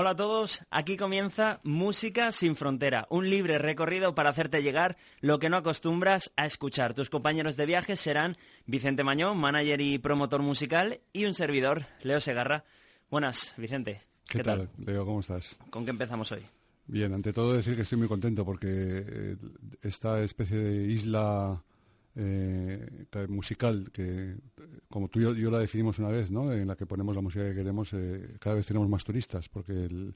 Hola a todos, aquí comienza Música sin frontera, un libre recorrido para hacerte llegar lo que no acostumbras a escuchar. Tus compañeros de viaje serán Vicente Mañón, manager y promotor musical, y un servidor, Leo Segarra. Buenas, Vicente. ¿Qué, tal? Leo? ¿Cómo estás? ¿Con qué empezamos hoy? Bien, ante todo decir que estoy muy contento porque eh, esta especie de isla eh, musical que, como tú y yo, la definimos una vez, ¿no? en la que ponemos la música que queremos, eh, cada vez tenemos más turistas porque el,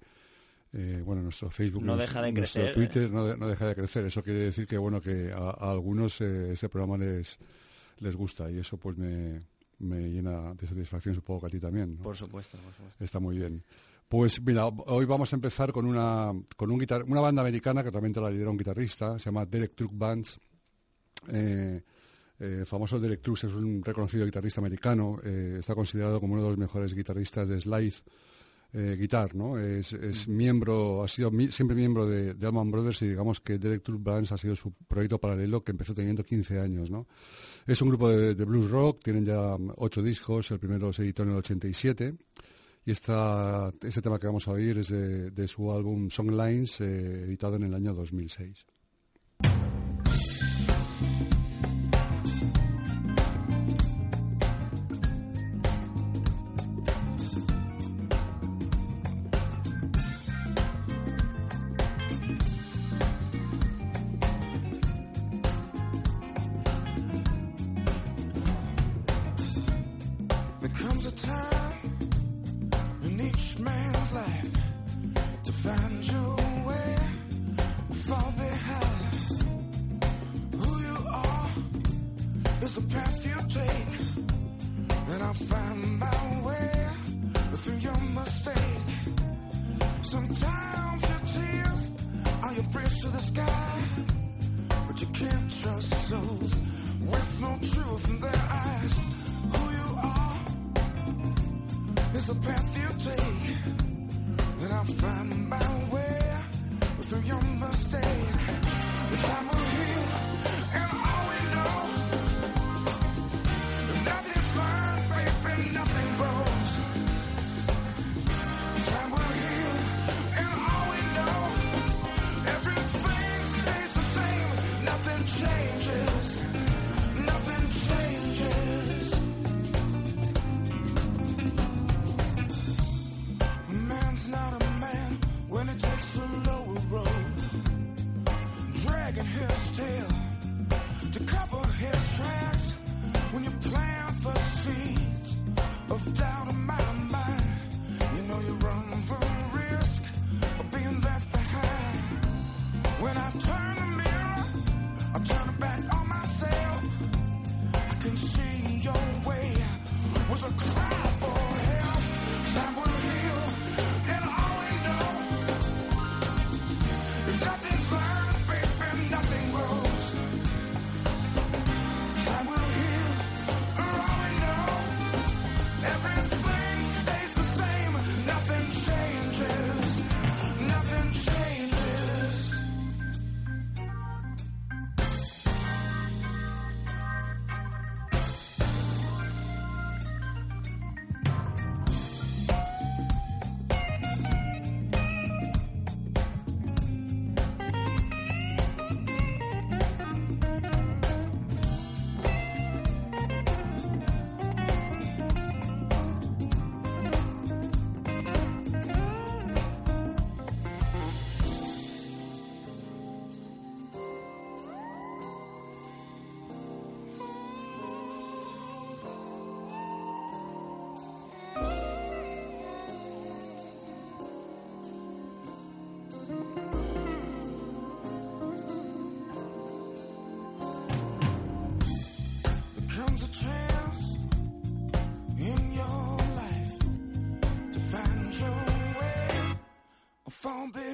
eh, bueno, nuestro Facebook, no deja de nuestro crecer, Twitter no, deja de crecer. Eso quiere decir que bueno que a, algunos ese programa les les gusta y eso pues me, me llena de satisfacción, supongo que a ti también. Por supuesto, por supuesto. Está muy bien. Pues mira, hoy vamos a empezar con una con un guitar una banda americana que también te la lidera un guitarrista, se llama Derek Truck Bands. Eh, eh, famoso Derek Trucks es un reconocido guitarrista americano, eh, está considerado como uno de los mejores guitarristas de slide eh, guitar, ¿no? Es, mm. miembro, ha sido siempre miembro de, de, Allman Brothers y digamos que Derek Trucks Bands ha sido su proyecto paralelo que empezó teniendo 15 años, ¿no? Es un grupo de, blues rock, tienen ya ocho discos, el primero se editó en el 87 y esta, este tema que vamos a oír es de, de su álbum Songlines, eh, editado en el año 2006. Just souls with no truth in their eyes. Who you are is the path you take, and I find. zombie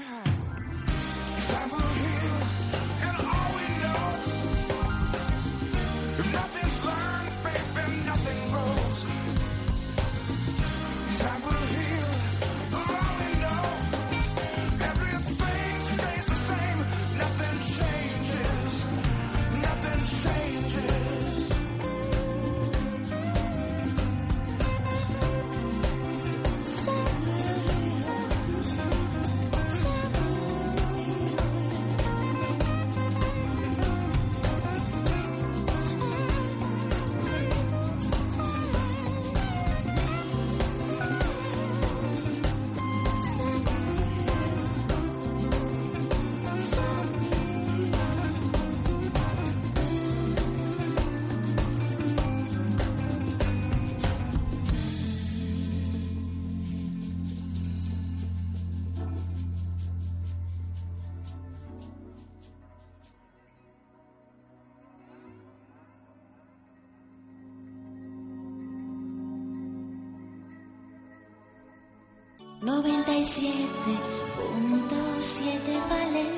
97.7 Valencia.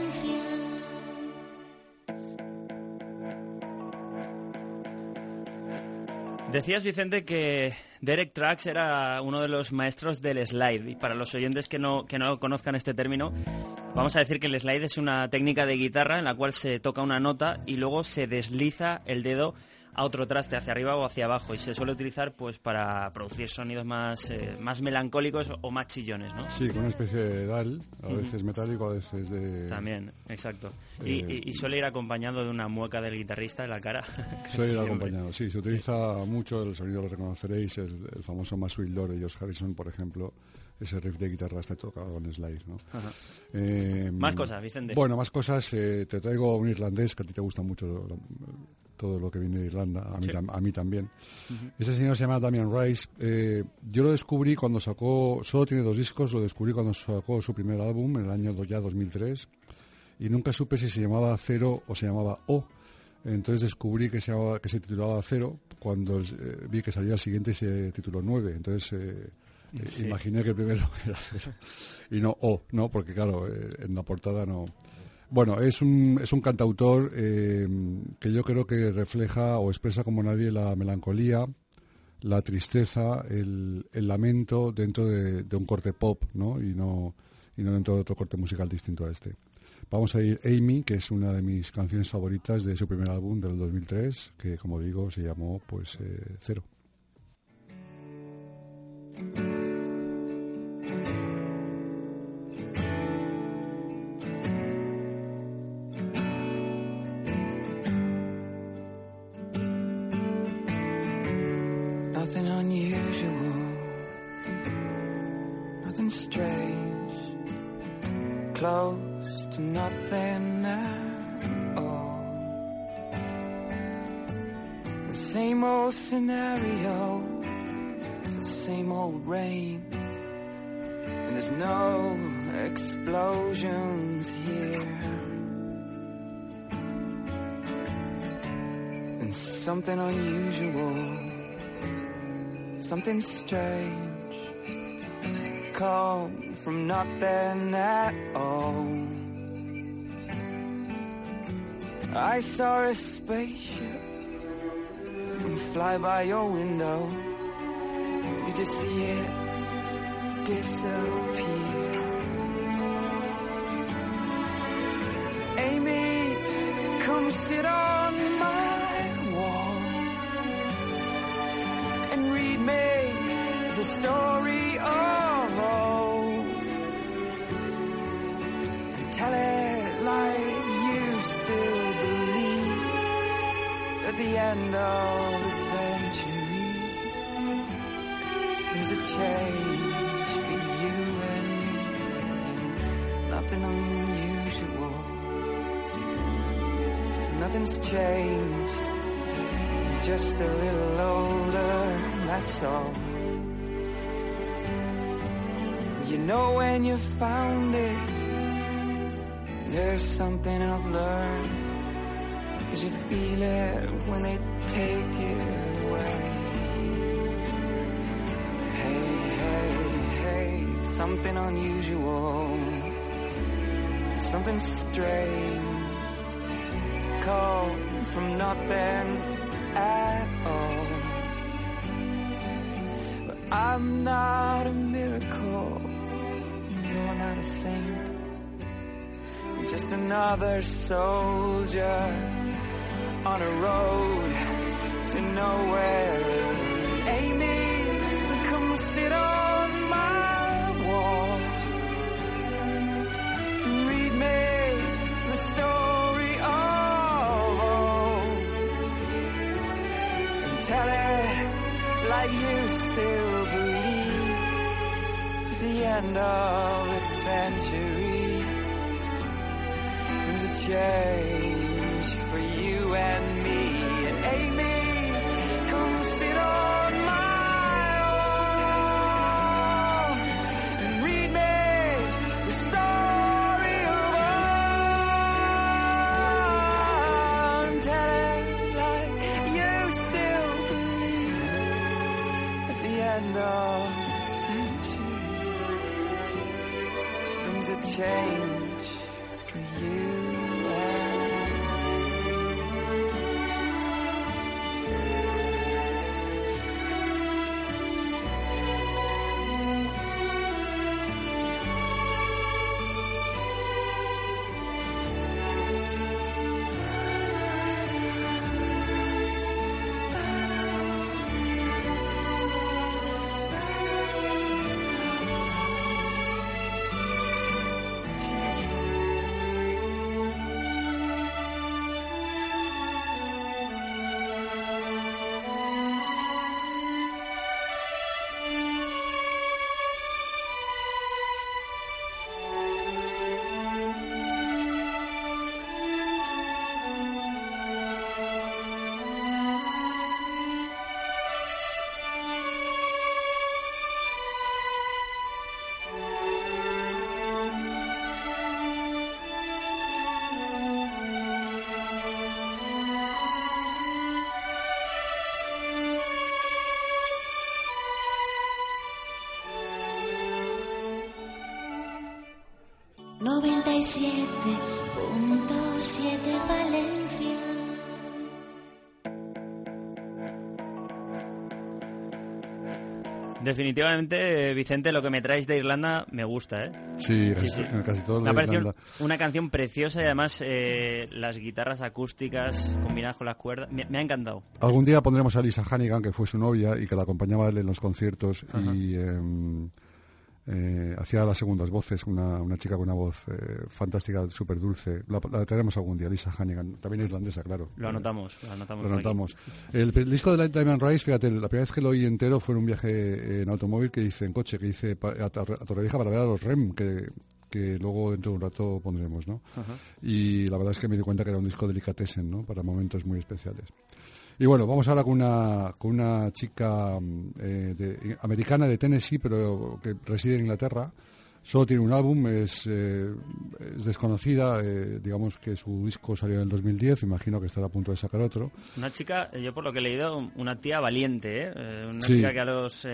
Decías, Vicente, que Derek Trax era uno de los maestros del slide. Y para los oyentes que no, que no conozcan este término, vamos a decir que el slide es una técnica de guitarra en la cual se toca una nota y luego se desliza el dedo a otro traste, hacia arriba o hacia abajo, y se suele utilizar pues para producir sonidos más, eh, más melancólicos o más chillones, ¿no? Sí, con una especie de dal, a veces metálico, a veces de... También, exacto. y, eh, suele ir acompañado de una mueca del guitarrista en la cara. Suele ir acompañado, sí, se utiliza mucho, el sonido lo reconoceréis, el, famoso Más Lord de George Harrison, por ejemplo, ese riff de guitarra está tocado con slide, ¿no? Eh, más cosas, Vicente. Bueno, más cosas. te traigo un irlandés que a ti te gusta mucho todo lo que viene de Irlanda, a mí, a mí también. Ese señor se llama Damian Rice. Eh, yo lo descubrí cuando sacó, solo tiene dos discos, lo descubrí cuando sacó su primer álbum, en el año ya 2003, y nunca supe si se llamaba Cero o se llamaba O. Entonces descubrí que se, que se titulaba Cero cuando eh, vi que salía el siguiente y se tituló Nueve. Entonces eh, imaginé que el primero era Cero y no O, ¿no? Porque claro, en la portada no... Bueno, es un, es un cantautor eh, que yo creo que refleja o expresa como nadie la melancolía, la tristeza, el, el lamento dentro de, un corte pop, ¿no? Y, ¿no? y no dentro de otro corte musical distinto a este. Vamos a ir Amy, que es una de mis canciones favoritas de su primer álbum del 2003, que como digo se llamó pues eh, Cero. Nothing unusual, nothing strange, close to nothing at all. The same old scenario, the same old rain, and there's no explosions here. And something unusual something strange, come from nothing at all. I saw a spaceship fly by your window. Did you see it disappear? Amy, come sit on story of old. And tell it like you still believe at the end of the century. There's a change for you and me. Nothing unusual. Nothing's changed. Just a little older that's all know when you found it, there's something I've learned. Cause you feel it when they take it away. Hey, hey, hey, something unusual, something strange, come from nothing at all. But I'm not a miracle a saint. You're just another soldier on a road to nowhere. Amy, come sit on my wall. Read me the story of old. And tell it like you still believe the end of century. There's a change Valencia. Definitivamente, Vicente, lo que me traes de Irlanda me gusta, ¿eh? Sí, casi, todo lo de Irlanda. Una canción preciosa y además eh, las guitarras acústicas combinadas con las cuerdas. Me, ha encantado. Algún día pondremos a Lisa Hannigan, que fue su novia y que la acompañaba él en los conciertos. Y. Em, eh, hacía las segundas voces, una, una chica con una voz eh, fantástica, súper dulce. La, la, traeremos algún día, Lisa Hannigan, también irlandesa, claro. Lo anotamos, lo anotamos. Lo anotamos. El, disco de Light Diamond Rise, fíjate, la primera vez que lo oí entero fue en un viaje en automóvil que hice en coche, que hice a, a, Torrevieja para ver a los REM, que, que luego dentro de un rato pondremos, ¿no? Y la verdad es que me di cuenta que era un disco delicatessen, ¿no? Para momentos muy especiales. Y bueno, vamos ahora con una, con una chica mm, eh, americana de Tennessee, pero que reside en Inglaterra. Solo tiene un álbum, es, eh, desconocida, eh, digamos que su disco salió en el 2010, imagino que estará a punto de sacar otro. Una chica, yo por lo que he leído, una tía valiente, una chica que a los,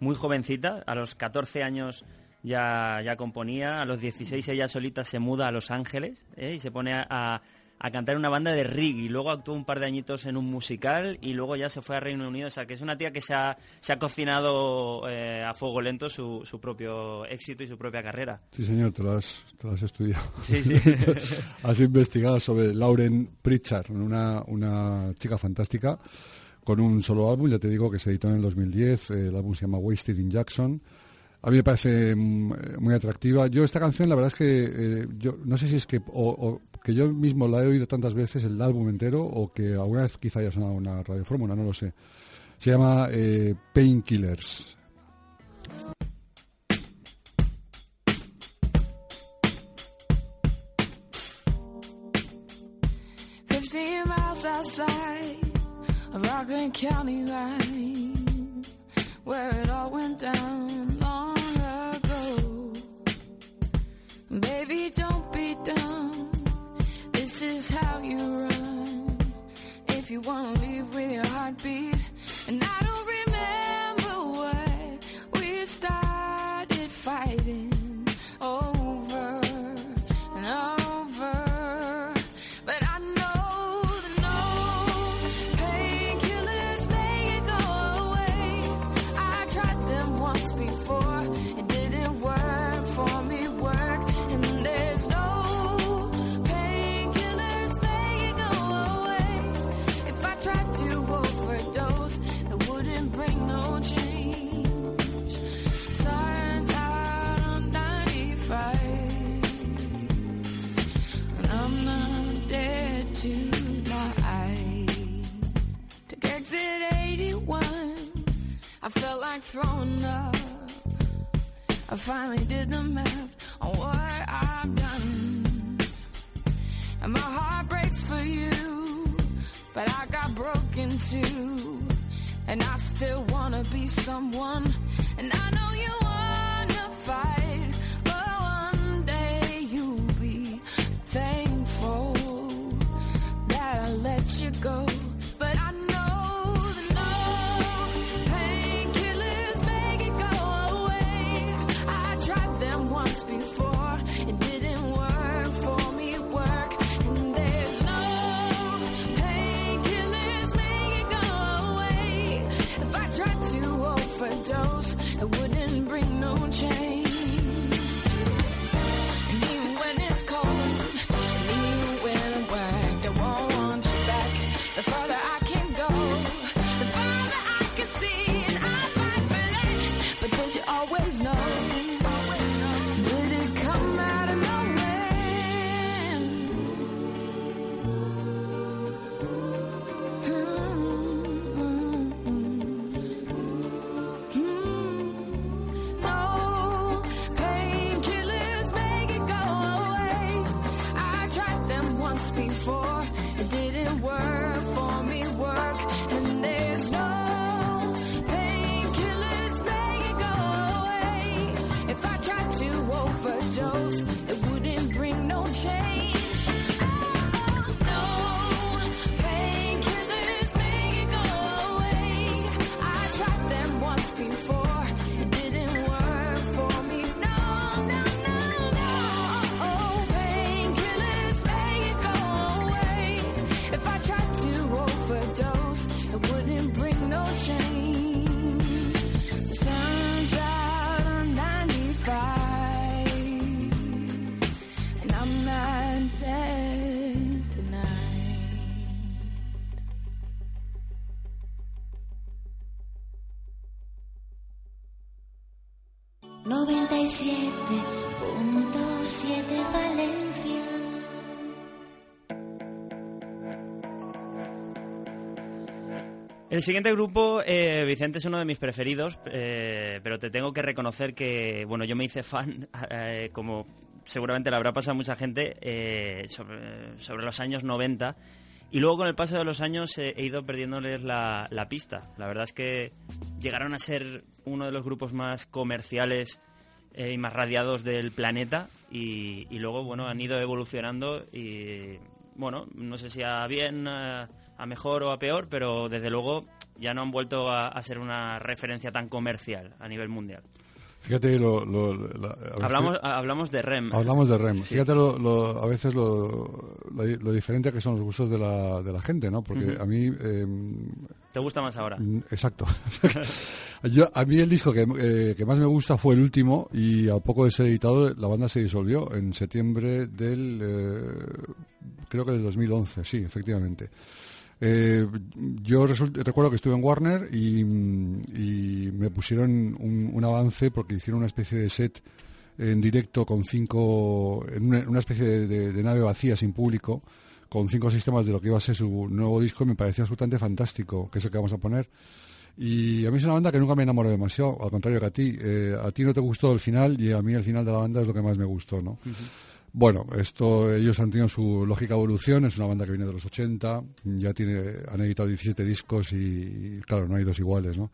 muy jovencita, a los 14 años ya, ya componía, a los 16 ella solita se muda a Los Ángeles y se pone a a cantar en una banda de reggae. Luego actuó un par de añitos en un musical y luego ya se fue a Reino Unido. O sea, que es una tía que se ha, se ha cocinado eh, a fuego lento su, su, propio éxito y su propia carrera. Sí, señor, te lo has, te lo has estudiado. Sí, sí. has investigado sobre Lauren Pritchard, una, una chica fantástica con un solo álbum, ya te digo, que se editó en el 2010. El álbum se llama Wasted in Jackson. A mí me parece mm, muy atractiva. Yo esta canción, la verdad es que eh, yo no sé si es que que yo mismo la he oído tantas veces, el álbum entero, o que alguna vez quizá haya sonado una radiofórmula, no lo sé. Se llama eh, Painkillers. County line, where it all went down Baby, don't be dumb. This is how you run. If you wanna leave with your heartbeat, and I don't like up. I finally did the math on what I've done. And my heart breaks for you, but I got broken too. And I still wanna be someone, and I know you change. 97.7 Valencia. El siguiente grupo, eh, Vicente, es uno de mis preferidos, eh, pero te tengo que reconocer que, bueno, yo me hice fan, eh, como seguramente le habrá pasado a mucha gente, sobre, sobre los años 90. Y luego con el paso de los años he ido perdiéndoles la, la pista. La verdad es que llegaron a ser uno de los grupos más comerciales eh, y más radiados del planeta y, y luego, bueno, han ido evolucionando y, bueno, no sé si a bien, a, mejor o a peor, pero desde luego ya no han vuelto a ser una referencia tan comercial a nivel mundial. Fíjate, lo, lo- la- Hablamos, hablamos de REM. Hablamos de REM. Sí. Fíjate lo, lo- a veces lo, lo, diferente que son los gustos de la, de la gente, ¿no? Porque a mí... eh, ¿Te gusta más ahora? Mm, Exacto. Yo, a mí el disco que, eh, que más me gusta fue el último y al poco de ser editado la banda se disolvió en septiembre del, eh, creo que del 2011, sí, efectivamente. Eh, yo recuerdo que estuve en Warner y, me pusieron un, un avance porque hicieron una especie de set en directo con cinco, en una, una especie de, nave vacía sin público, con cinco sistemas de lo que iba a ser su nuevo disco y me parecía absolutamente fantástico, que es el que vamos a poner. Y a mí es una banda que nunca me enamoró demasiado, al contrario que a ti. Eh, a ti no te gustó el final y a mí el final de la banda es lo que más me gustó, ¿no? Bueno, esto ellos han tenido su lógica evolución, es una banda que viene de los 80, ya tiene, han editado 17 discos y, y, claro, no hay dos iguales, ¿no?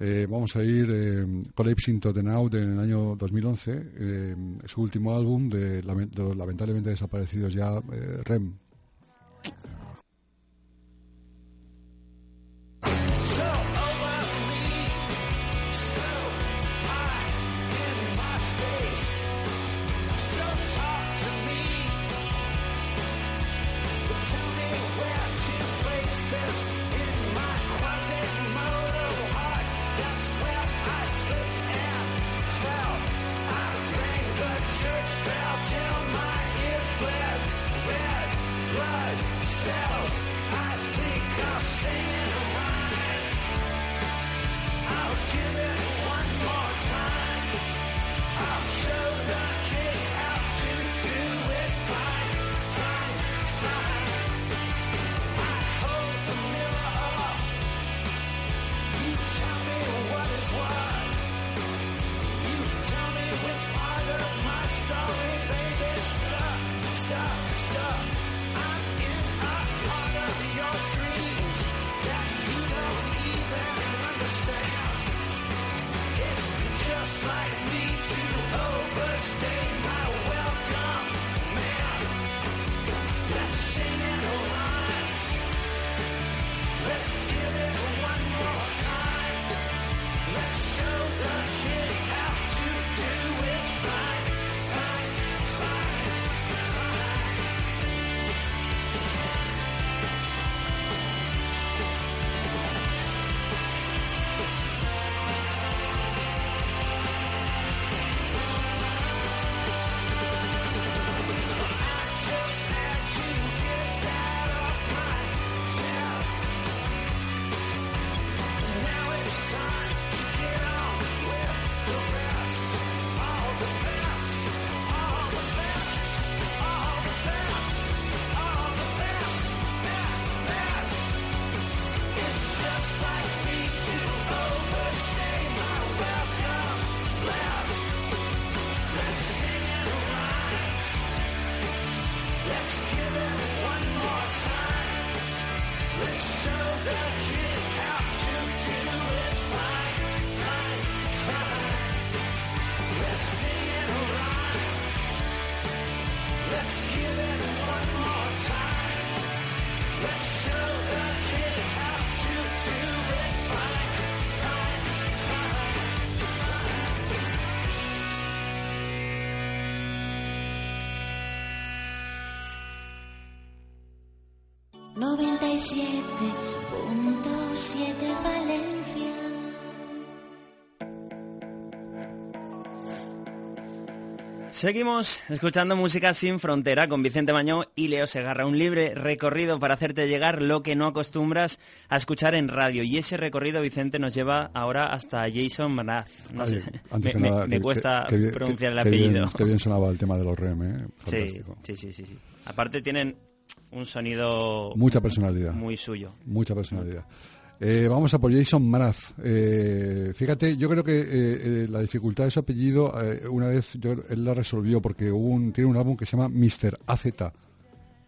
Eh, vamos a ir eh, Collapsing to the Now en el año 2011, eh, su último álbum de, de los lamentablemente desaparecidos ya eh, REM. 97.7 Valencia. Seguimos escuchando música sin frontera con Vicente Mañó y Leo Segarra, un libre recorrido para hacerte llegar lo que no acostumbras a escuchar en radio. Y ese recorrido, Vicente, nos lleva ahora hasta Jason Mraz. No me, que me- nada, me que- cuesta que- pronunciar el que apellido. Qué bien sonaba el tema de los REM, ¿eh? Fantástico. sí, sí, sí, sí. Aparte tienen un sonido Mucha personalidad. muy suyo. Mucha personalidad. Eh, vamos a por Jason Mraz. Eh, fíjate, yo creo que eh, eh, la dificultad de su apellido, eh, una vez yo, él la resolvió porque hubo un, tiene un álbum que se llama Mr. AZ,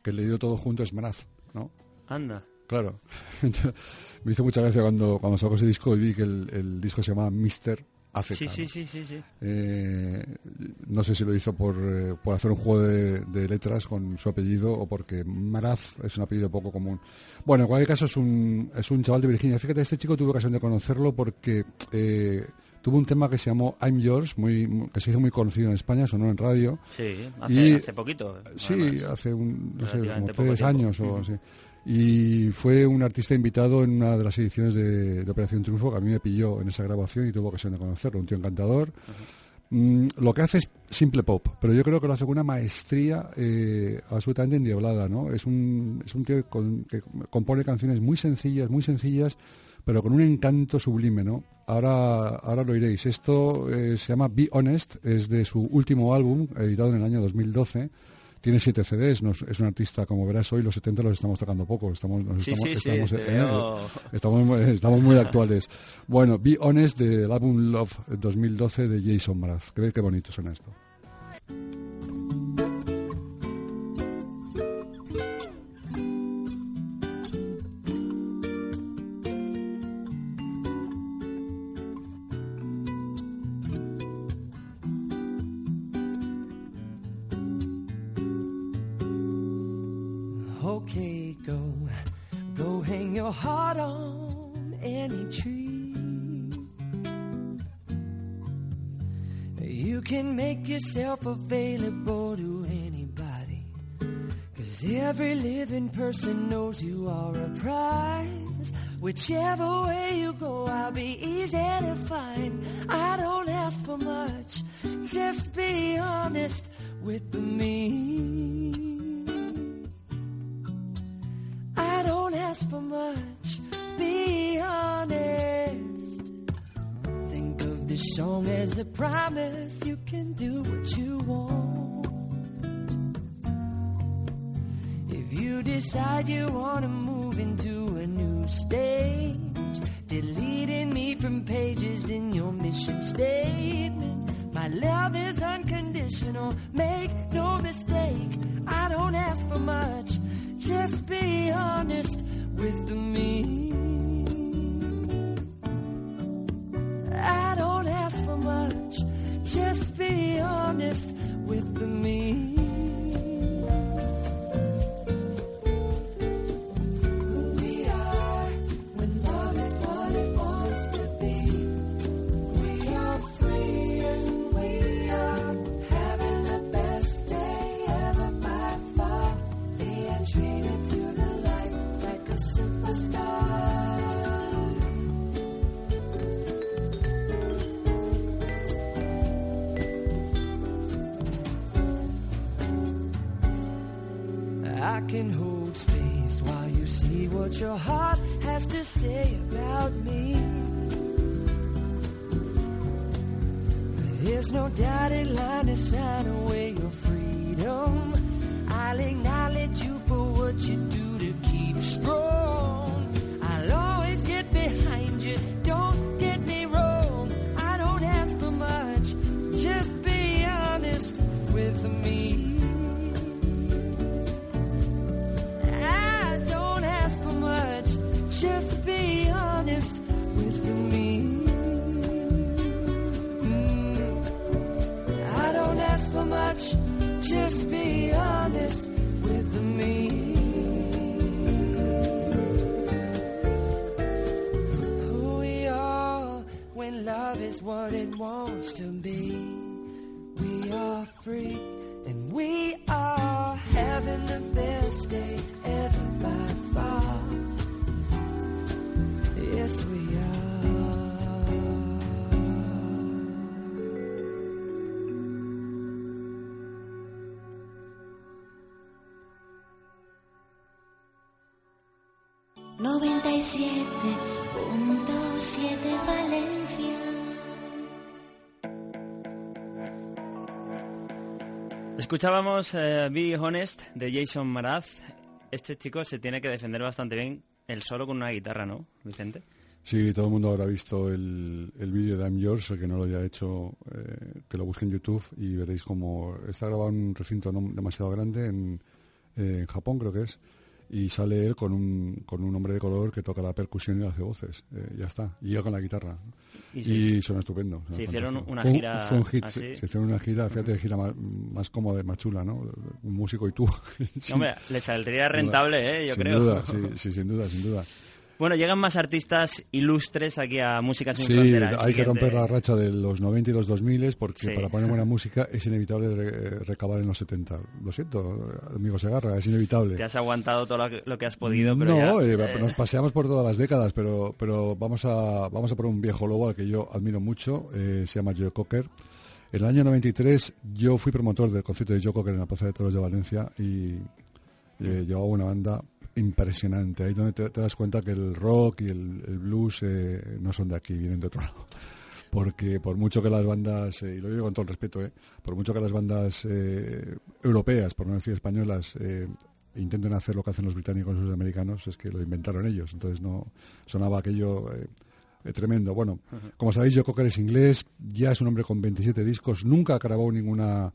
que el leído todo junto es Mraz, ¿no? Anda. Claro. Me hizo mucha gracia cuando, cuando sacó ese disco y vi que el, el disco se llama Mr. Sí, sí, sí, sí, sí. Eh, no sé si lo hizo por, eh, por hacer un juego de, de letras con su apellido o porque Maraz es un apellido poco común. Bueno, en cualquier caso es un, es un chaval de Virginia. Fíjate, este chico tuve ocasión de conocerlo porque eh, tuvo un tema que se llamó I'm Yours, muy, que se hizo muy conocido en España, sonó en radio. Sí, hace, Y- hace poquito. Sí, además. hace un, no sé, como tres tiempo. años o así. Y fue un artista invitado en una de las ediciones de, de Operación Triunfo, que a mí me pilló en esa grabación y tuve ocasión de conocerlo. Un tío encantador. Mm, lo que hace es simple pop, pero yo creo que lo hace con una maestría eh, absolutamente endiablada, ¿no? Es un, es un tío que, con- que compone canciones muy sencillas, muy sencillas, pero con un encanto sublime, ¿no? Ahora, ahora lo iréis. Esto eh, se llama Be Honest, es de su último álbum, editado en el año 2012. Tiene siete CDs, nos- es un artista, como verás hoy, los 70 los estamos tocando poco, estamos, nos Sí, estamos, sí, sí, estamos, te veo- estamos, muy- estamos muy actuales. Bueno, Be Honest del álbum Love 2012 de Jason Mraz. Que ver qué bonito suena esto. Okay, go, go hang your heart on any tree. You can make yourself available to anybody. Cause every living person knows you are a prize. Whichever way you go, I'll be easy to find. I don't ask for much, just be honest with me. Ask for much, be honest. Think of this song as a promise you can do what you want. If you decide you want to move into a new stage, deleting me from pages in your mission statement. My love is unconditional, make no mistake. I don't ask for much, just be honest with me. I don't ask for much, just be honest with me. Your heart has to say about me. There's no dotted line to sign away your freedom. I'll acknowledge is what it wants to be. We are free and we are having the best day ever by far. Yes, we are. 97.7 Escuchábamos eh, Be Honest de Jason Maraz. Este chico se tiene que defender bastante bien él solo con una guitarra, ¿no, Vicente? Sí, todo el mundo habrá visto el, el vídeo de I'm Yours, el que no lo haya hecho, eh, que lo busque en YouTube y veréis cómo está grabado en un recinto no demasiado grande en, eh, en Japón, creo que es, y sale él con un, con un hombre de color que toca la percusión y hace voces. Eh, ya está, y yo con la guitarra. Y Y, sí. suena estupendo. suena Se hicieron fantástico. una gira Fue un hit, así. se, se hicieron una gira, fíjate, gira más, más cómoda y más chula, ¿no? Un músico y tú. Sí, Hombre, le saldría rentable, ¿eh? Yo sin creo. Duda, sí, sí, sin duda, sin duda. Bueno, llegan más artistas ilustres aquí a Música Sin Sí, Fronteras. Hay que romper la racha de los 90 y los 2000 porque Sí. para poner buena música es inevitable re- recabar en los 70. Lo siento, amigo Segarra, es inevitable. Te has aguantado todo lo que, has podido, pero no, ya, eh, eh, nos paseamos por todas las décadas, pero, pero vamos, a, vamos a por un viejo lobo al que yo admiro mucho, eh, se llama Joe Cocker. En el año 93 yo fui promotor del concierto de Joe Cocker en la Plaza de Toros de Valencia y eh, llevaba una banda impresionante. Ahí donde te, te das cuenta que el rock y el, el blues eh, no son de aquí, vienen de otro lado. Porque por mucho que las bandas, eh, y lo digo con todo el respeto, eh, por mucho que las bandas eh, europeas, por no decir españolas, eh, intenten hacer lo que hacen los británicos y los americanos, es que lo inventaron ellos. Entonces no sonaba aquello tremendo. Bueno, como sabéis, Joe Cocker es inglés, ya es un hombre con 27 discos, nunca grabó ninguna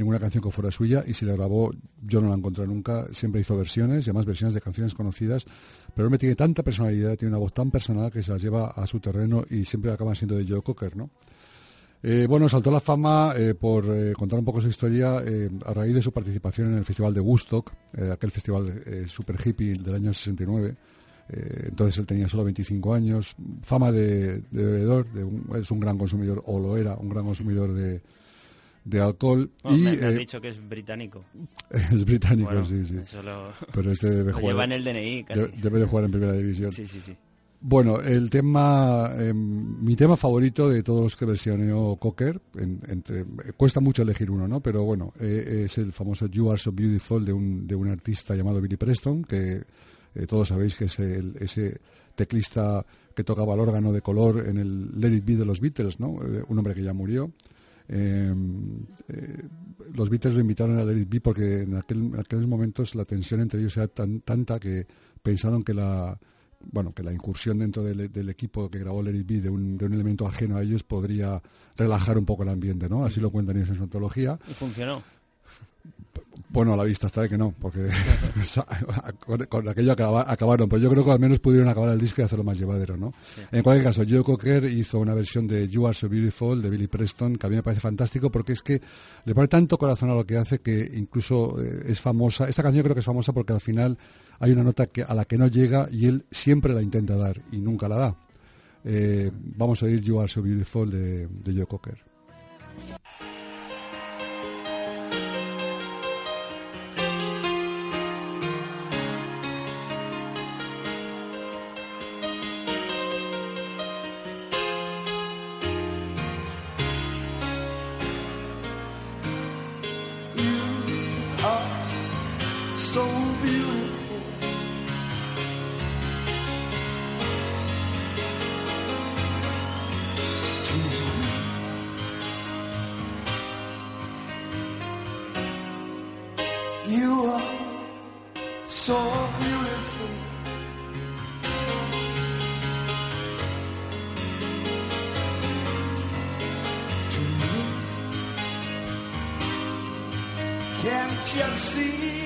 ninguna canción que fuera suya y si la grabó yo no la encontré nunca, siempre hizo versiones, y además versiones de canciones conocidas, pero él me tiene tanta personalidad, tiene una voz tan personal que se las lleva a su terreno y siempre acaban siendo de Joe Cocker, ¿no? Eh, bueno, saltó la fama eh, por eh, contar un poco su historia eh, a raíz de su participación en el Festival de Woodstock, eh, aquel festival super hippie del año 69. Eh, entonces él tenía solo 25 años, fama de, bebedor, de es un gran consumidor, o lo era, un gran consumidor de, de alcohol. bueno, y me, eh, dicho que es británico. es británico, Bueno, sí, sí. Eso lo, Pero este debe jugar, lleva en el DNI casi. de- debe de jugar en primera división. Sí, sí, sí. Bueno, el tema, eh, mi tema favorito de todos los que versioneó Cocker, en- entre, cuesta mucho elegir uno, ¿no? Pero bueno, eh, es el famoso You Are So Beautiful de un, de un artista llamado Billy Preston, que eh, todos sabéis que es el- ese teclista que tocaba el órgano de color en el Let It Be de los Beatles, ¿no? Eh, un hombre que ya murió. Eh, eh, los Beatles lo invitaron a It Be porque en, aquel, en aquellos momentos la tensión entre ellos era tan, tanta que pensaron que la bueno que la incursión dentro del, del equipo que grabó It Be de un, de un elemento ajeno a ellos podría relajar un poco el ambiente, ¿no? Así lo cuentan ellos en su antología. Y funcionó. Bueno, a la vista está de que no, porque con, con aquello acaba- acabaron, pero yo creo que al menos pudieron acabar el disco y hacerlo más llevadero, ¿no? En cualquier caso, Joe Cocker hizo una versión de You Are So Beautiful de Billy Preston, que a mí me parece fantástico porque es que le pone tanto corazón a lo que hace que incluso eh, es famosa. Esta canción creo que es famosa porque al final hay una nota que, a la que no llega y él siempre la intenta dar y nunca la da. Eh, vamos a oír You Are So Beautiful de, de Joe Cocker. See?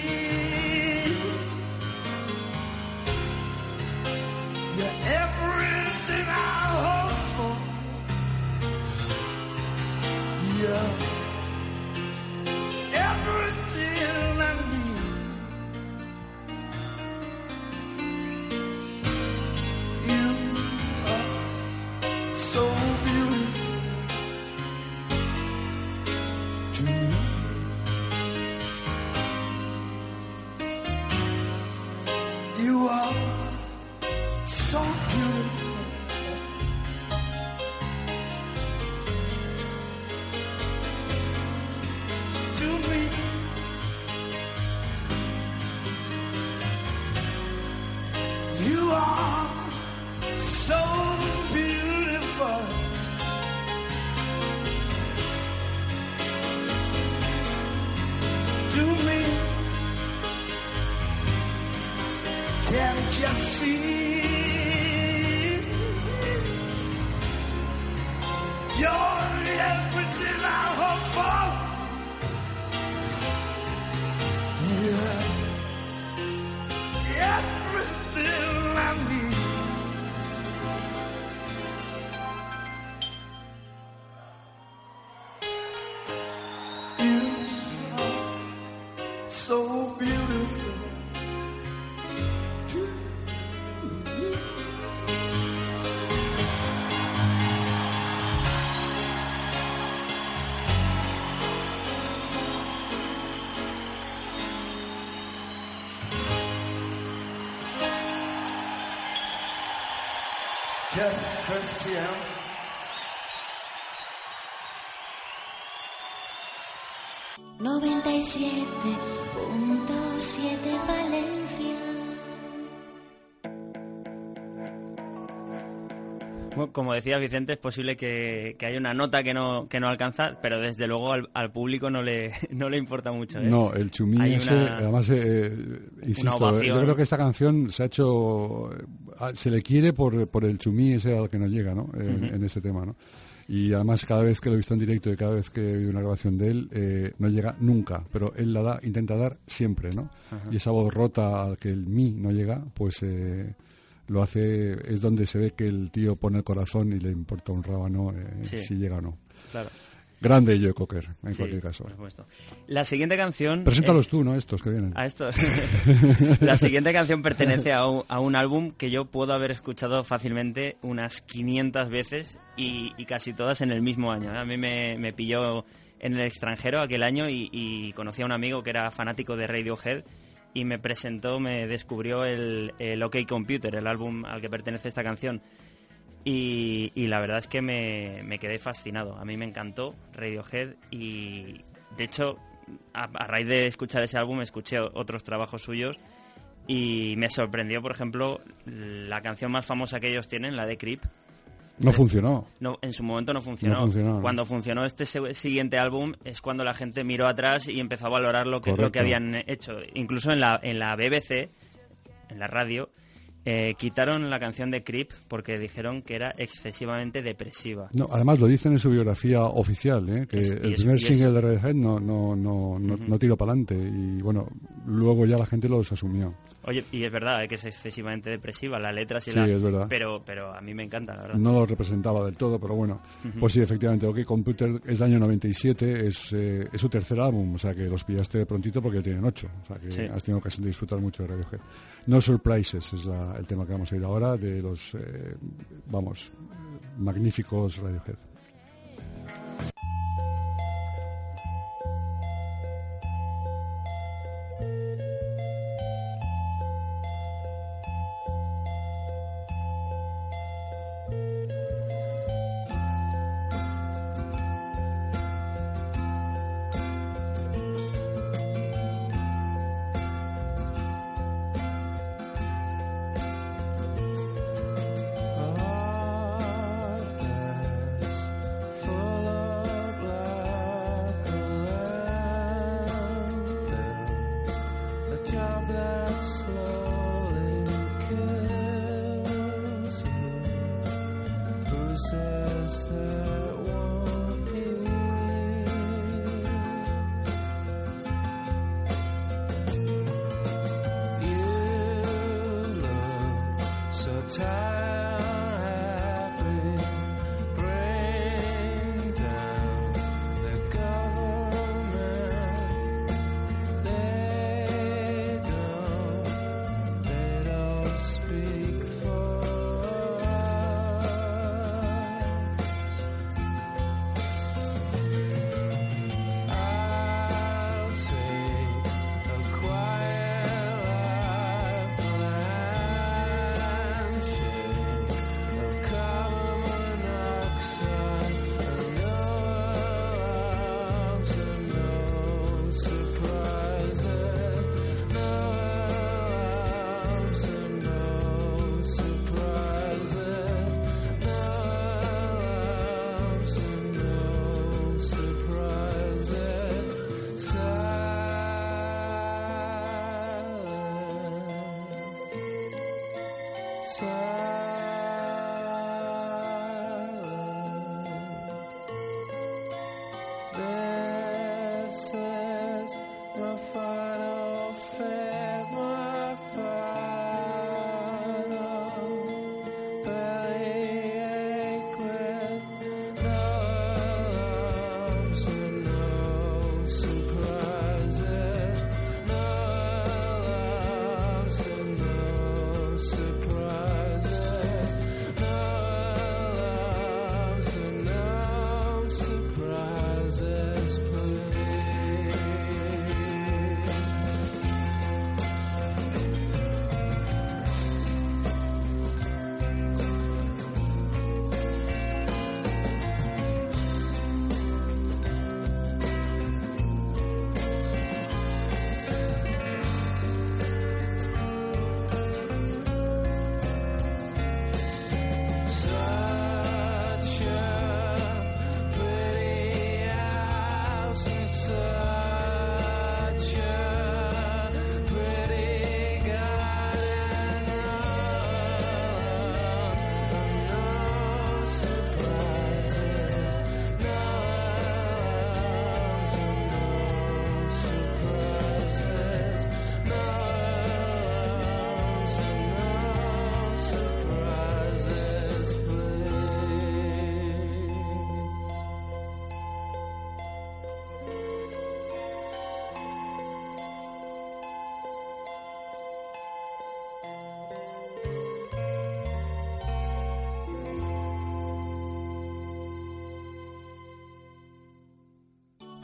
Jeff Christian. Noventa y siete punto siete Valencia. Bueno, como decía Vicente, es posible que, que haya una nota que no, que no alcanza, pero desde luego al, al público no le, no le importa mucho. ¿eh? No, el chumí ese, una- además, eh, insisto, eh, ovación. yo creo que esta canción se ha hecho, se le quiere por, por el chumí ese al que no llega, ¿no? En, en este tema, ¿no? Y además cada vez que lo he visto en directo y cada vez que he oído una grabación de él, eh, no llega nunca, pero él la da, intenta dar siempre, ¿no? Y esa voz rota al que el mi no llega, pues eh, lo hace, es donde se ve que el tío pone el corazón y le importa un rábano eh, Sí. si llega o no. Claro. Grande Joe Cocker, en Sí, cualquier caso. por supuesto. La siguiente canción... Preséntalos eh, tú, ¿no? Estos que vienen. A esto. la siguiente canción pertenece a un, a un álbum que yo puedo haber escuchado fácilmente unas 500 veces y, y casi todas en el mismo año. A mí me, me pilló en el extranjero aquel año y, y conocí a un amigo que era fanático de Radiohead y me presentó, me descubrió el, el OK Computer, el álbum al que pertenece esta canción. Y, y la verdad es que me, me quedé fascinado. A mí me encantó Radiohead y de hecho a, a raíz de escuchar ese álbum escuché otros trabajos suyos y me sorprendió, por ejemplo, la canción más famosa que ellos tienen, la de Creep. No funcionó. No, en su momento no funcionó. No funcionó, ¿no? Cuando funcionó este siguiente álbum es cuando la gente miró atrás y empezó a valorar lo que, lo que habían hecho. Incluso en la, en la BBC, en la radio, eh, quitaron la canción de Creep porque dijeron que era excesivamente depresiva. No, además lo dicen en su biografía oficial, ¿eh? que Es- el es- primer single de Radiohead no, no, no, no, no tiró para adelante y bueno, luego ya la gente los asumió. Oye, y es verdad eh, que es excesivamente depresiva, la letra sí, la... es verdad. Pero, pero a mí me encanta, la verdad. No lo representaba del todo, pero bueno, pues sí, efectivamente, OK Computer es del año 97, es, eh, es su tercer álbum, o sea que los pillaste de prontito porque tienen ocho, o sea que Sí. has tenido ocasión de disfrutar mucho de Radiohead. No Surprises es la- el tema que vamos a ir ahora de los, eh, vamos, magníficos Radiohead.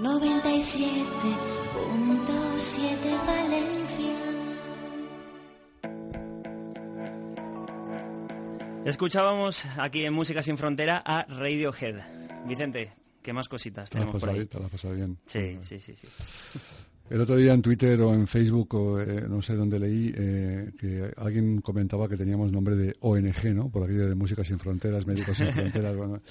97.7 Valencia. Escuchábamos aquí en Música Sin Frontera a Radiohead. Vicente, ¿qué más cositas tenemos por ahí? Te la has bien. Sí, sí, sí, sí. El otro día en Twitter o en Facebook, o, eh, no sé dónde leí, eh, que alguien comentaba que teníamos nombre de ONG, ¿no? Por aquello de Música Sin Fronteras, Médicos Sin Fronteras. bueno.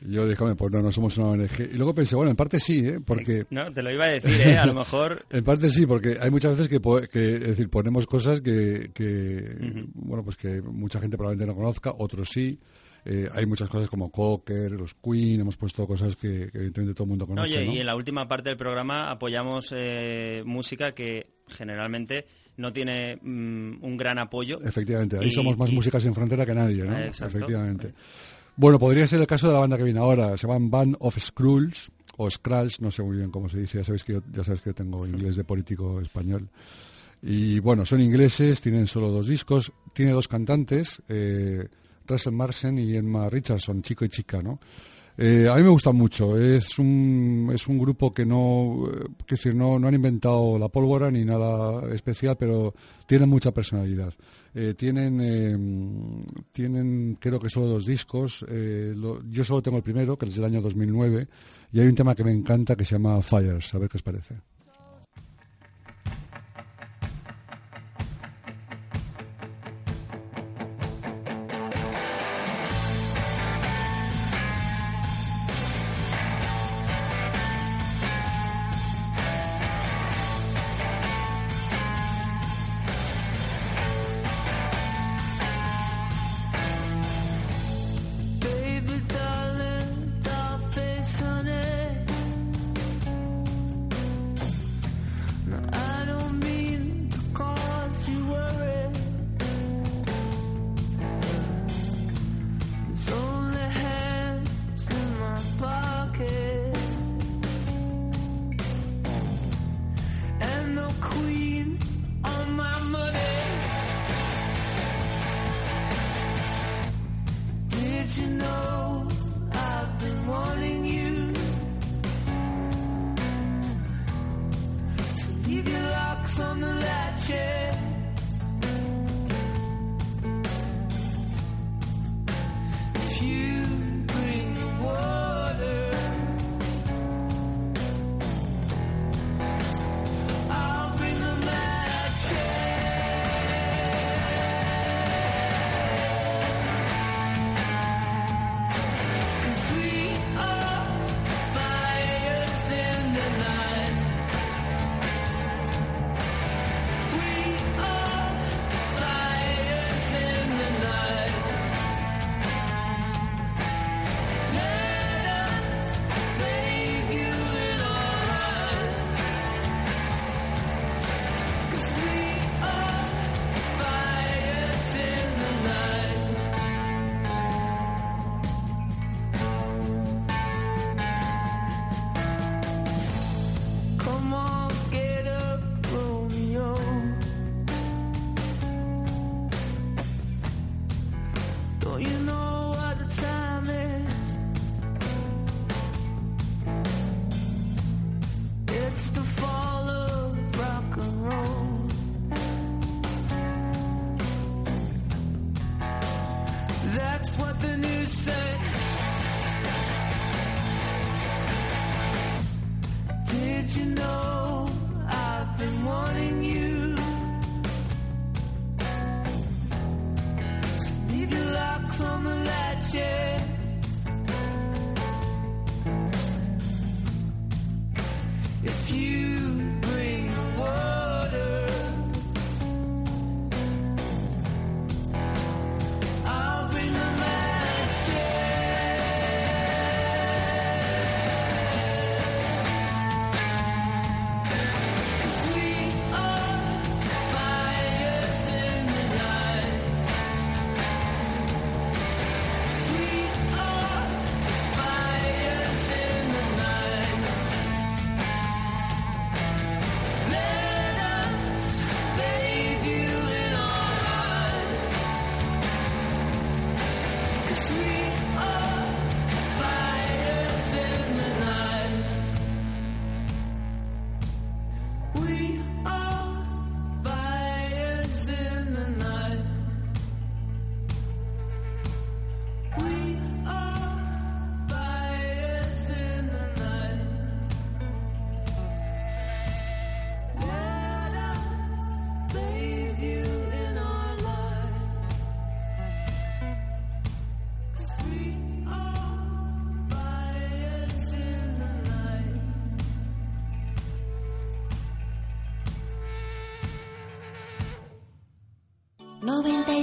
Yo dije, "Hombre, pues no, no somos una ONG. Y luego pensé, bueno, en parte sí, ¿eh? Porque... No, te lo iba a decir, ¿eh? A lo mejor... En parte sí, porque hay muchas veces que, que, es decir, ponemos cosas que, que bueno, pues que mucha gente probablemente no conozca, otros sí. Eh, hay muchas cosas como Cocker, los Queen, hemos puesto cosas que, que evidentemente todo el mundo conoce. Oye, ¿no? y en la última parte del programa apoyamos eh, música que generalmente no tiene mm, un gran apoyo. Efectivamente, ahí Y- somos más y- música sin frontera que nadie, ¿no? Eh, exacto. Efectivamente. Bueno, podría ser el caso de la banda que viene ahora. Se llaman Band of Skrulls o Skrulls, no sé muy bien cómo se dice. Ya sabéis que yo, ya sabes que yo tengo inglés de político español. Y bueno, son ingleses, tienen solo dos discos, tiene dos cantantes, eh, Russell Marsen y Emma Richardson, chico y chica, ¿no? Eh, a mí me gusta mucho. Es un, es un grupo que no, eh, quiero decir, no, no han inventado la pólvora ni nada especial, pero tienen mucha personalidad. Eh, tienen, eh, tienen, creo que solo dos discos. eh, lo- yo solo tengo el primero, que es del año 2009, y hay un tema que me encanta que se llama Fires. A ver qué os parece.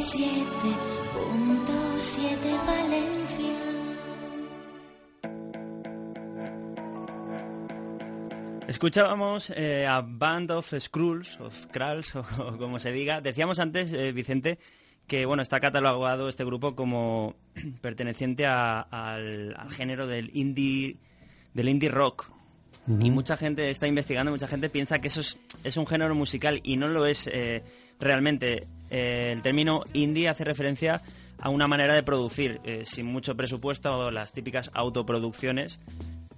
97.7 Valencia. Escuchábamos eh, a Band of Skrulls, of Kralls, o, como se diga. Decíamos antes, eh, Vicente, que bueno, está catalogado este grupo como perteneciente al, género del indie, del indie rock. Y mucha gente está investigando, mucha gente piensa que eso es, un género musical y no lo es eh, realmente. Eh, el término indie hace referencia a una manera de producir, eh, sin mucho presupuesto, las típicas autoproducciones.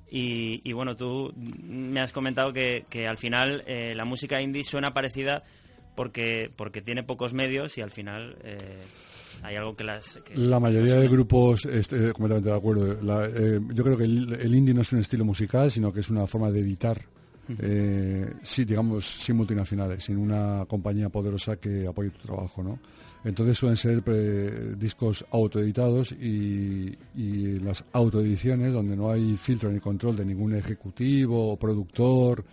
Y, y bueno, tú me has comentado que, que al final eh, la música indie suena parecida porque, porque tiene pocos medios y al final eh, hay algo que las... que- La mayoría de grupos, estoy completamente de acuerdo. La- eh, yo creo que el, el indie no es un estilo musical, sino que es una forma de editar. Eh, sí, digamos, sin multinacionales, sin una compañía poderosa que apoye tu trabajo, ¿no? Entonces suelen ser eh, discos autoeditados y, y las autoediciones donde no hay filtro ni control de ningún ejecutivo o productor,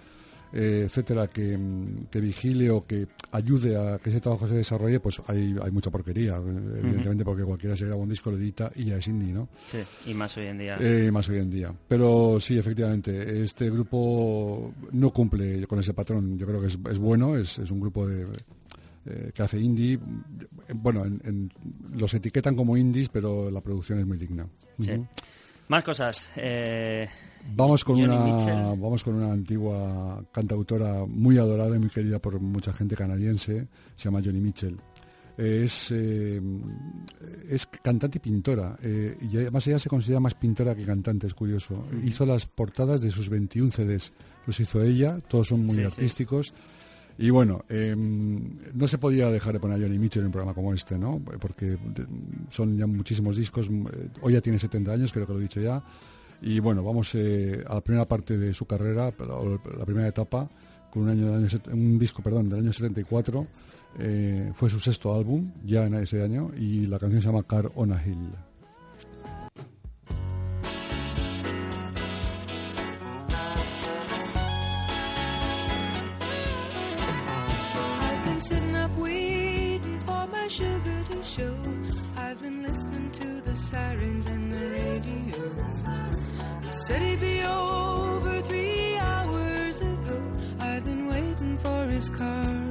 eh, etcétera, que, mm, que vigile o que ayude a que ese trabajo se desarrolle, pues hay, hay mucha porquería, eh, evidentemente, porque cualquiera se graba un disco, lo edita y ya es indie, ¿no? Sí, y más hoy en día. Eh, más hoy en día. Pero sí, efectivamente, este grupo no cumple con ese patrón. Yo creo que es, es bueno, es, es un grupo de, eh, que hace indie. Bueno, en- en- los etiquetan como indies, pero la producción es muy digna. Sí. Más cosas. Eh, Vamos con, Johnny una, Mitchell. vamos con una antigua cantautora muy adorada y muy querida por mucha gente canadiense, se llama Johnny Mitchell. Eh, Es, eh, es cantante y pintora, eh, y además ella se considera más pintora que cantante, es curioso. Hizo las portadas de sus 21 CDs, los hizo ella, todos son muy Sí, sí. artísticos. Y bueno, eh, no se podía dejar de poner a Johnny Mitchell en un programa como este, ¿no? Porque son ya muchísimos discos. Hoy ya tiene 70 años, creo que lo he dicho ya. Y bueno, vamos eh, a la primera parte de su carrera, la primera etapa, con un, año un disco perdón, del año 74. eh, fue su sexto álbum, ya en ese año, y la canción se llama Car on a Hill. His car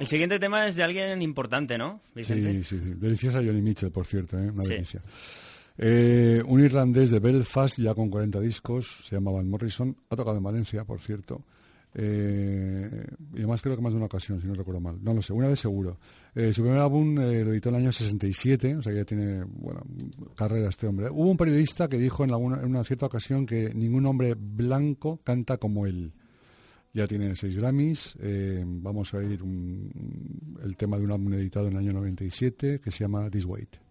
El siguiente tema es de alguien importante, ¿no? Sí, sí, sí. Deliciosa Johnny Mitchell, por cierto, ¿eh? una sí. delicia. Eh, un irlandés de Belfast, ya con 40 discos, se llama Van Morrison, ha tocado en Valencia, por cierto. Eh, y además creo que más de una ocasión, si no recuerdo mal. No lo sé, una vez seguro. Eh, su primer álbum eh, lo editó en el año 67, o sea que ya tiene bueno, carrera este hombre. Hubo un periodista que dijo en, alguna, en una cierta ocasión que ningún hombre blanco canta como él. Ya tiene seis Grammys. eh, vamos a oír el tema de un álbum editado en el año 97 que se llama This Weight.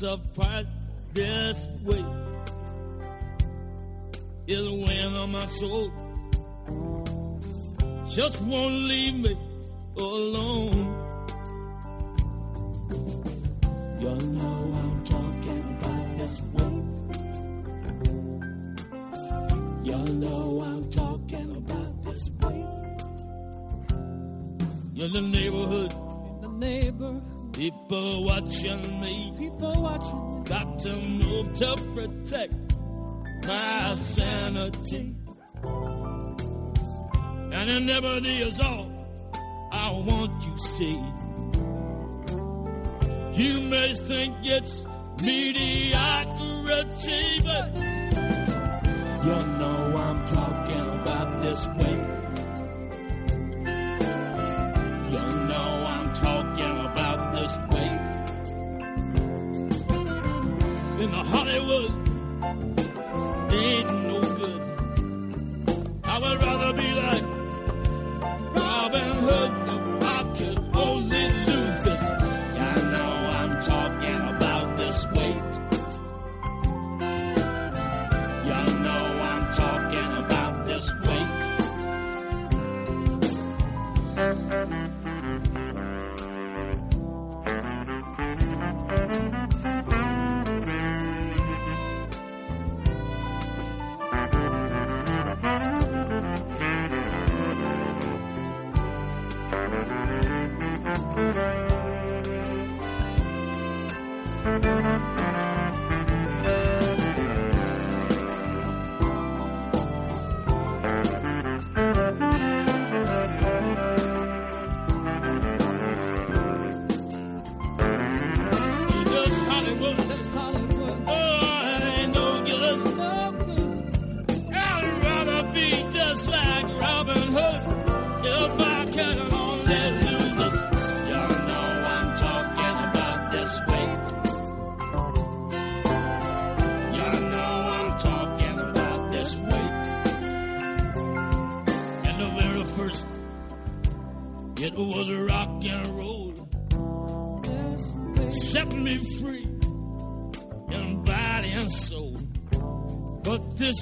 Tearing this way. Is weighing on my soul. Just won't leave me alone. You know I'm talking about this way. You know I'm talking about this way. In the neighborhood, In The neighbor, people watching me. people watching. Got to move to protect my sanity. And it never is all I want you see. You may think it's mediocrity, but you know I'm talking about this way. In the Hollywood,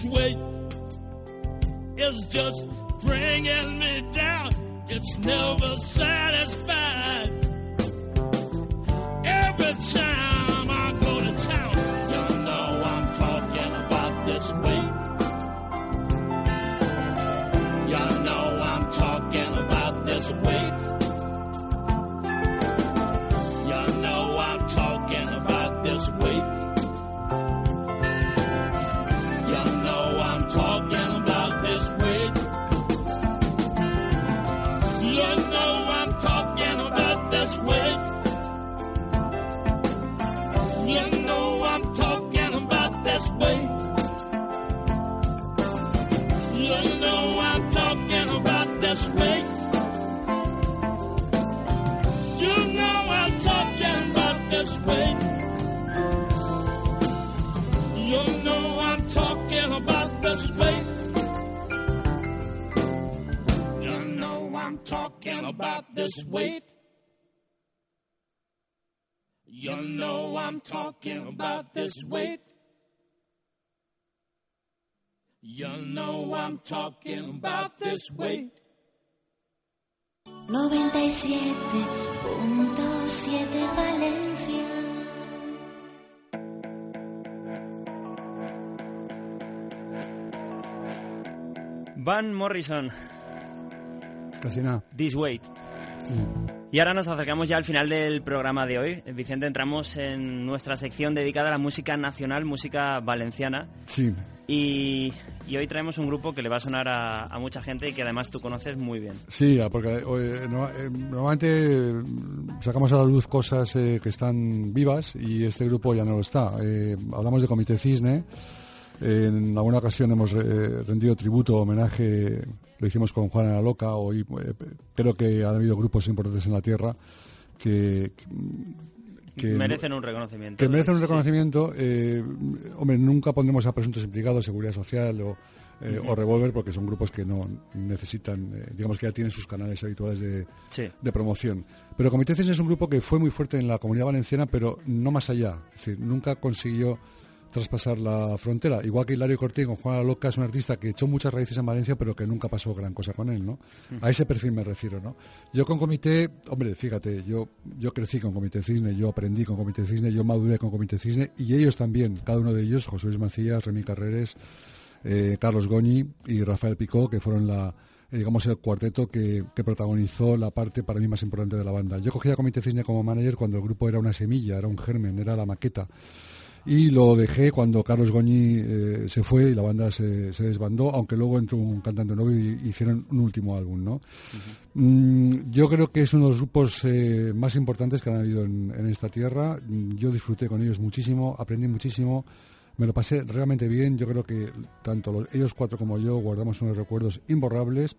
way about this weight. 97.7 Valencia. Van Morrison, Casi nada. This Weight. Y ahora nos acercamos ya al final del programa de hoy. Vicente, entramos en nuestra sección dedicada a la música nacional, música valenciana. Sí, Y, y hoy traemos un grupo que le va a sonar a, a mucha gente y que además tú conoces muy bien. Sí, ah, porque eh, no- eh, normalmente sacamos a la luz cosas eh, que están vivas y este grupo ya no lo está. Eh, hablamos de Comité Cisne. En alguna ocasión hemos eh, rendido tributo, homenaje, lo hicimos con Juana la Loca. Hoy eh, creo que han habido grupos importantes en la tierra que, que Merecen un reconocimiento. que merecen un Sí. reconocimiento. eh, hombre, nunca pondremos a presuntos implicados, seguridad social o, eh, o revólver, porque son grupos que no necesitan, eh, digamos que ya tienen sus canales habituales de, Sí. de promoción. Pero Comité es un grupo que fue muy fuerte en la comunidad valenciana, pero no más allá. Es decir, nunca consiguió traspasar la frontera. Igual que Hilario Cortés con Juan la Loca es un artista que echó muchas raíces en Valencia, pero que nunca pasó gran cosa con él, ¿no? A ese perfil me refiero, ¿no? Yo con Comité, hombre, fíjate, yo, yo crecí con Comité Cisne, yo aprendí con Comité Cisne, yo maduré con Comité Cisne, y ellos también, cada uno de ellos, José Luis Macías, Remy Carreres, eh, Carlos Goñi y Rafael Picó, que fueron la, eh, digamos, el cuarteto que, que protagonizó la parte para mí más importante de la banda. Yo cogí a Comité Cisne como manager cuando el grupo era una semilla, era un germen, era la maqueta. Y lo dejé cuando Carlos Goñi eh, se fue y la banda se, desbandó, aunque luego entró un cantante nuevo y hicieron un último álbum, ¿no? Mm, yo creo que es uno de los grupos eh, más importantes que han habido en, esta tierra. Mm, Yo disfruté con ellos muchísimo, aprendí muchísimo, me lo pasé realmente bien. Yo creo que tanto los- ellos cuatro como yo guardamos unos recuerdos imborrables.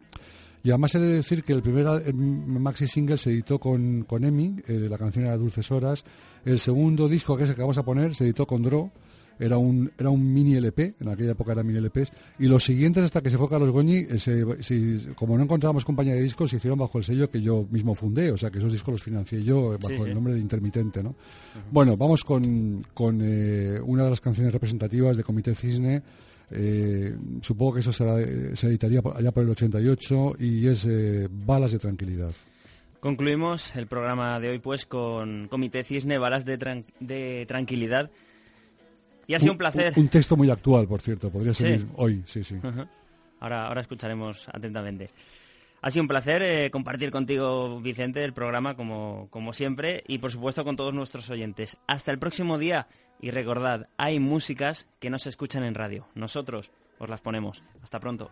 Y además he de decir que el primer maxi single se editó con, con Emi, eh, la canción era Dulces Horas. El segundo disco, que es el que vamos a poner, se editó con Dro. Era un, era un mini LP, en aquella época eran mini LPs. Y los siguientes, hasta que se fue Carlos Goñi, eh, se- se- como no encontrábamos compañía de discos, se hicieron bajo el sello que yo mismo fundé. O sea, que esos discos los financié yo eh, bajo Sí, el nombre de Intermitente, ¿no? Bueno, vamos con, con una de las canciones representativas de Comité Cisne. Eh, supongo que eso eh, se editaría allá por el 88 y es eh, Balas de Tranquilidad. Concluimos el programa de hoy pues con Comité Cisne, Balas de, tran- de Tranquilidad. Y ha sido un placer. Un, texto muy actual, por cierto, podría Sí. ser hoy, sí, sí. Ajá. Ahora, ahora escucharemos atentamente. Ha sido un placer eh, compartir contigo, Vicente, el programa como, como siempre y por supuesto con todos nuestros oyentes. Hasta el próximo día y recordad, hay músicas que no se escuchan en radio. Nosotros os las ponemos. Hasta pronto.